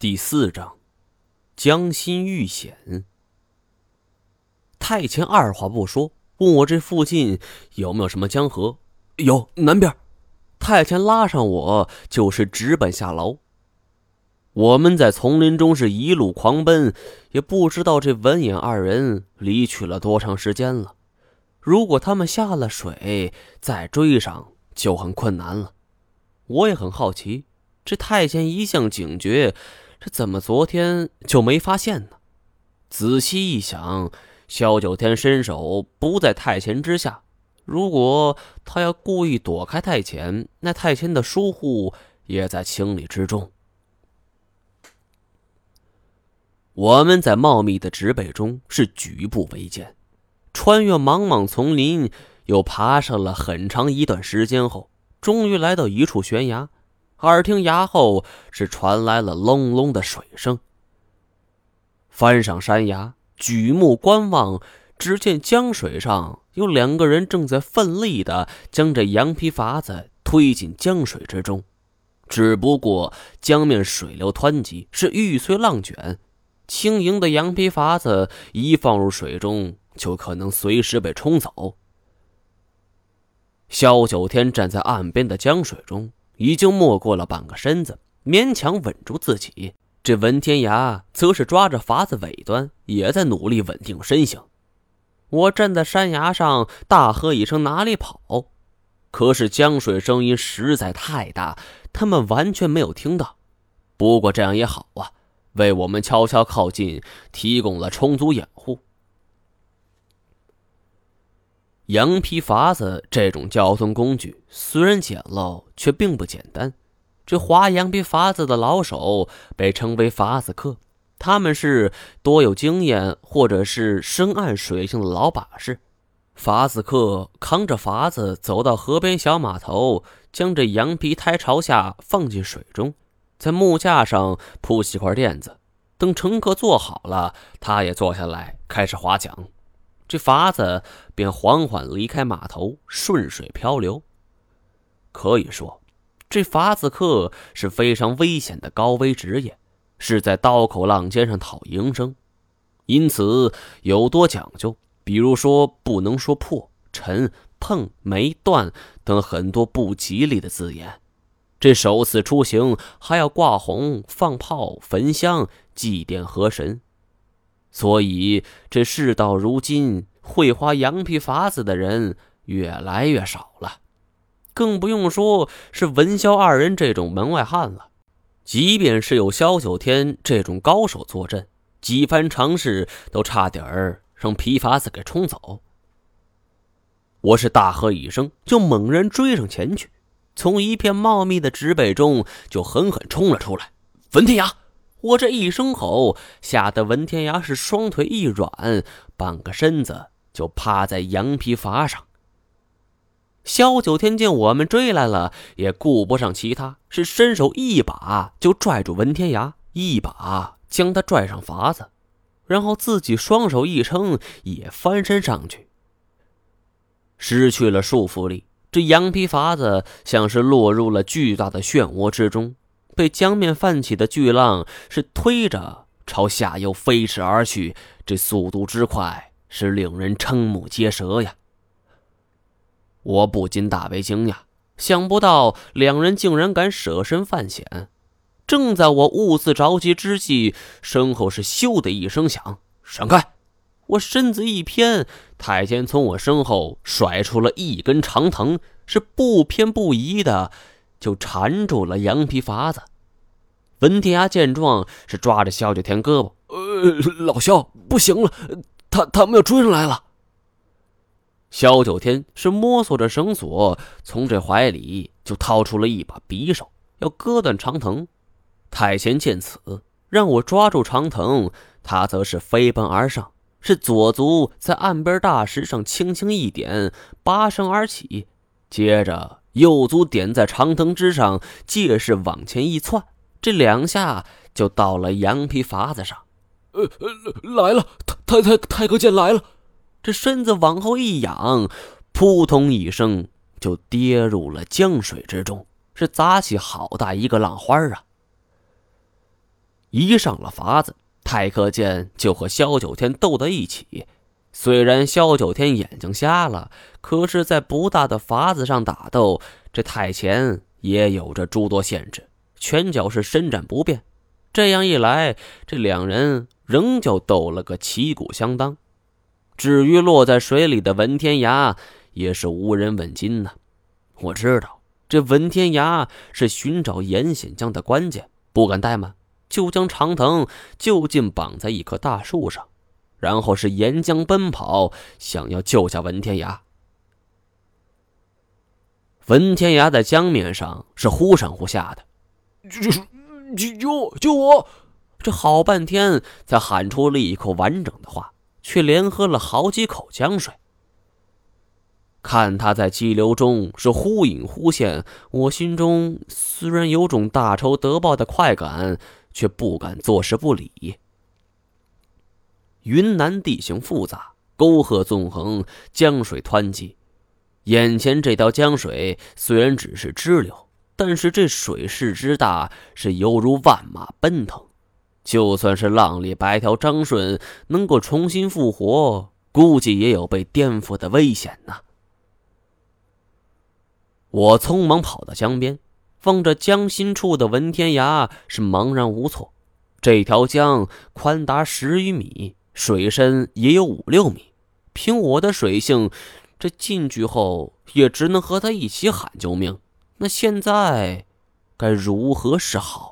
第四章，江心遇险。太前二话不说，问我这附近有没有什么江河？有，南边。太前拉上我，就是直奔下楼。我们在丛林中是一路狂奔，也不知道这文眼二人离去了多长时间了。如果他们下了水，再追上就很困难了。我也很好奇，这太监一向警觉。这怎么昨天就没发现呢？仔细一想，萧九天身手不在太前之下。如果他要故意躲开太前，那太前的疏忽也在情理之中。我们在茂密的植被中是举步维艰，穿越茫茫丛林，又爬上了很长一段时间后，终于来到一处悬崖。耳听崖后是传来了隆隆的水声。翻上山崖，举目观望，只见江水上有两个人正在奋力的将这羊皮筏子推进江水之中。只不过江面水流湍急，是玉碎浪卷，轻盈的羊皮筏子一放入水中，就可能随时被冲走。萧九天站在岸边的江水中。已经没过了半个身子，勉强稳住自己。这文天涯则是抓着筏子尾端，也在努力稳定身形。我站在山崖上，大喝一声：“哪里跑！”可是江水声音实在太大，他们完全没有听到。不过这样也好啊，为我们悄悄靠近提供了充足掩护。羊皮筏子这种交通工具虽然简陋，却并不简单。这划羊皮筏子的老手被称为筏子客，他们是多有经验或者是深谙水性的老把式。筏子客扛着筏子走到河边小码头，将这羊皮胎朝下放进水中，在木架上铺起块垫子，等乘客坐好了，他也坐下来开始划桨。这筏子便缓缓离开码头，顺水漂流。可以说，这筏子客是非常危险的高危职业，是在刀口浪尖上讨营生，因此有多讲究。比如说，不能说破、沉、碰、没、断等很多不吉利的字眼。这首次出行还要挂红、放炮、焚香、祭奠河神。所以，这事到如今，会花羊皮筏子的人越来越少了，更不用说是文萧二人这种门外汉了。即便是有萧九天这种高手坐镇，几番尝试都差点儿让皮筏子给冲走。我是大喝一声，就猛然追上前去，从一片茂密的植被中就狠狠冲了出来。文天涯！我这一声吼，吓得文天涯是双腿一软，半个身子就趴在羊皮筏上。萧九天见我们追来了，也顾不上其他，是伸手一把就拽住文天涯，一把将他拽上筏子，然后自己双手一撑，也翻身上去。失去了束缚力，这羊皮筏子像是落入了巨大的漩涡之中。被江面泛起的巨浪是推着朝下游飞驰而去，这速度之快是令人瞠目结舌呀！我不禁大为惊讶，想不到两人竟然敢舍身犯险。正在我兀自着急之际，身后是咻的一声响，闪开！我身子一偏，太监从我身后甩出了一根长藤，是不偏不倚的就缠住了羊皮筏子。文天涯见状，是抓着萧九天胳膊：“呃，老萧，不行了，他他们要追上来了。”萧九天是摸索着绳索，从这怀里就掏出了一把匕首，要割断长藤。太贤见此，让我抓住长藤，他则是飞奔而上，是左足在岸边大石上轻轻一点，拔绳而起，接着右足点在长藤之上，借势往前一窜。这两下就到了羊皮筏子上，呃呃，来了，太太太太哥剑来了！这身子往后一仰，扑通一声就跌入了江水之中，是砸起好大一个浪花啊！一上了筏子，太克剑就和萧九天斗在一起。虽然萧九天眼睛瞎了，可是，在不大的筏子上打斗，这太前也有着诸多限制，拳脚是伸展不便。这样一来，这两人仍旧斗了个旗鼓相当。至于落在水里的文天涯，也是无人问津呢。我知道，这文天涯是寻找严显江的关键，不敢怠慢，就将长藤就近绑在一棵大树上。然后是沿江奔跑，想要救下文天涯。文天涯在江面上是忽上忽下的，救救救我！这好半天才喊出了一口完整的话，却连喝了好几口江水。看他在激流中是忽隐忽现，我心中虽然有种大仇得报的快感，却不敢坐视不理。云南地形复杂，沟壑纵横，江水湍急。眼前这条江水虽然只是支流，但是这水势之大，是犹如万马奔腾。就算是浪里白条张顺能够重新复活，估计也有被颠覆的危险呐。我匆忙跑到江边，望着江心处的文天涯，是茫然无措。这条江宽达十余米。水深也有五六米，凭我的水性，这进去后也只能和他一起喊救命。那现在该如何是好？